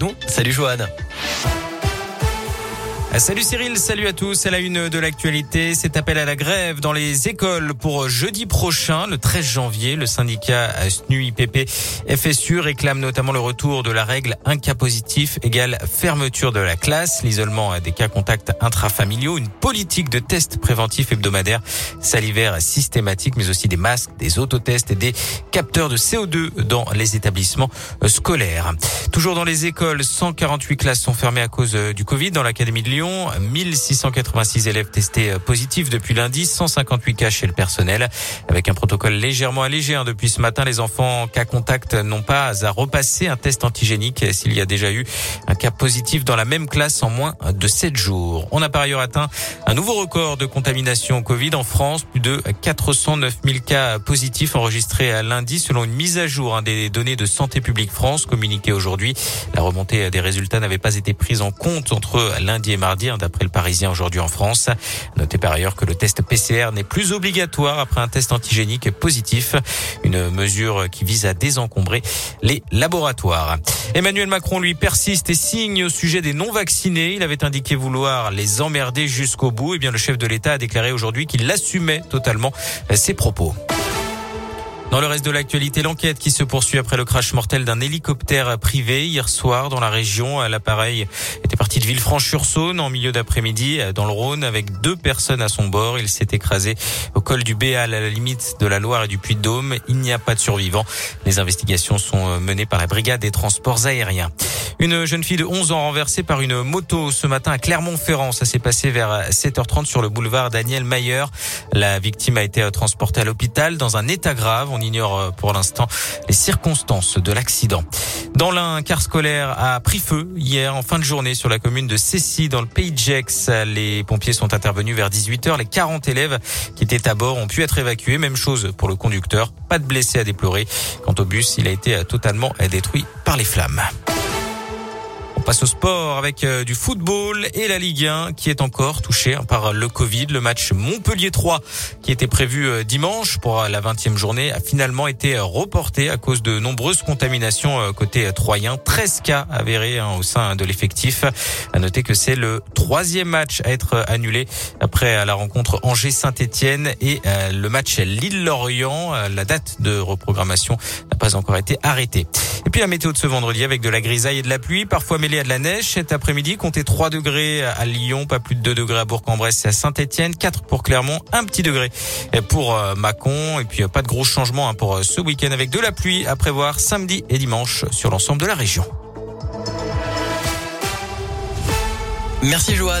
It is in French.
Non, salut Joanne. Ah, salut Cyril, salut à tous. À la une de l'actualité, cet appel à la grève dans les écoles pour jeudi prochain, le 13 janvier. Le syndicat SNU-IPP FSU réclame notamment le retour de la règle un cas positif égale fermeture de la classe, l'isolement des cas contacts intrafamiliaux, une politique de tests préventifs hebdomadaires, salivaires systématiques, mais aussi des masques, des autotests et des capteurs de CO2 dans les établissements scolaires. Toujours dans les écoles, 148 classes sont fermées à cause du Covid dans l'académie de Lyon. 1686 élèves testés euh, positifs depuis lundi, 158 cas chez le personnel. Avec un protocole légèrement allégé hein, depuis ce matin, les enfants cas contact n'ont pas à repasser un test antigénique s'il y a déjà eu un cas positif dans la même classe en moins de 7 jours. On a par ailleurs atteint un nouveau record de contamination au Covid en France, plus de 409 000 cas positifs enregistrés à lundi selon une mise à jour hein, des données de Santé publique France communiquées aujourd'hui. La remontée des résultats n'avait pas été prise en compte entre lundi et mardi d'après le Parisien aujourd'hui en France. Notez par ailleurs que le test PCR n'est plus obligatoire après un test antigénique positif, une mesure qui vise à désencombrer les laboratoires. Emmanuel Macron, lui, persiste et signe au sujet des non-vaccinés. Il avait indiqué vouloir les emmerder jusqu'au bout. Et eh bien, le chef de l'État a déclaré aujourd'hui qu'il assumait totalement ses propos. Dans le reste de l'actualité, l'enquête qui se poursuit après le crash mortel d'un hélicoptère privé hier soir dans la région. L'appareil était parti de Villefranche-sur-Saône en milieu d'après-midi dans le Rhône avec deux personnes à son bord. Il s'est écrasé au col du Béal à la limite de la Loire et du Puy-de-Dôme. Il n'y a pas de survivants. Les investigations sont menées par la brigade des transports aériens. Une jeune fille de 11 ans renversée par une moto ce matin à Clermont-Ferrand. Ça s'est passé vers 7h30 sur le boulevard Daniel Mayer. La victime a été transportée à l'hôpital dans un état grave. On ignore euh, pour l'instant les circonstances de l'accident. Dans l'un, car scolaire a pris feu hier en fin de journée sur la commune de Cessy dans le pays de Gex. Les pompiers sont intervenus vers 18h. Les 40 élèves qui étaient à bord ont pu être évacués. Même chose pour le conducteur. Pas de blessés à déplorer. Quant au bus, il a été totalement détruit par les flammes passe au sport avec euh, du football et la Ligue 1 qui est encore touchée hein, par le Covid. Le match Montpellier 3 qui était prévu euh, dimanche pour euh, la 20e journée a finalement été reporté à cause de nombreuses contaminations côté troyen. 13 cas avérés hein, au sein de l'effectif. À noter que c'est le troisième match à être annulé après la rencontre Angers-Saint-Etienne et le match Lille-Lorient. La date de reprogrammation n'a pas encore été arrêtée. Et puis la météo de ce vendredi avec de la grisaille et de la pluie, parfois mêlée de la neige. Cet après-midi, comptez 3 degrés à Lyon, pas plus de 2 degrés à Bourg-en-Bresse et à Saint-Etienne, 4 pour Clermont, un petit degré pour euh, Mâcon. Et puis euh, pas de gros changements hein, pour euh, ce week-end avec de la pluie à prévoir samedi et dimanche sur l'ensemble de la région. Merci Joanne.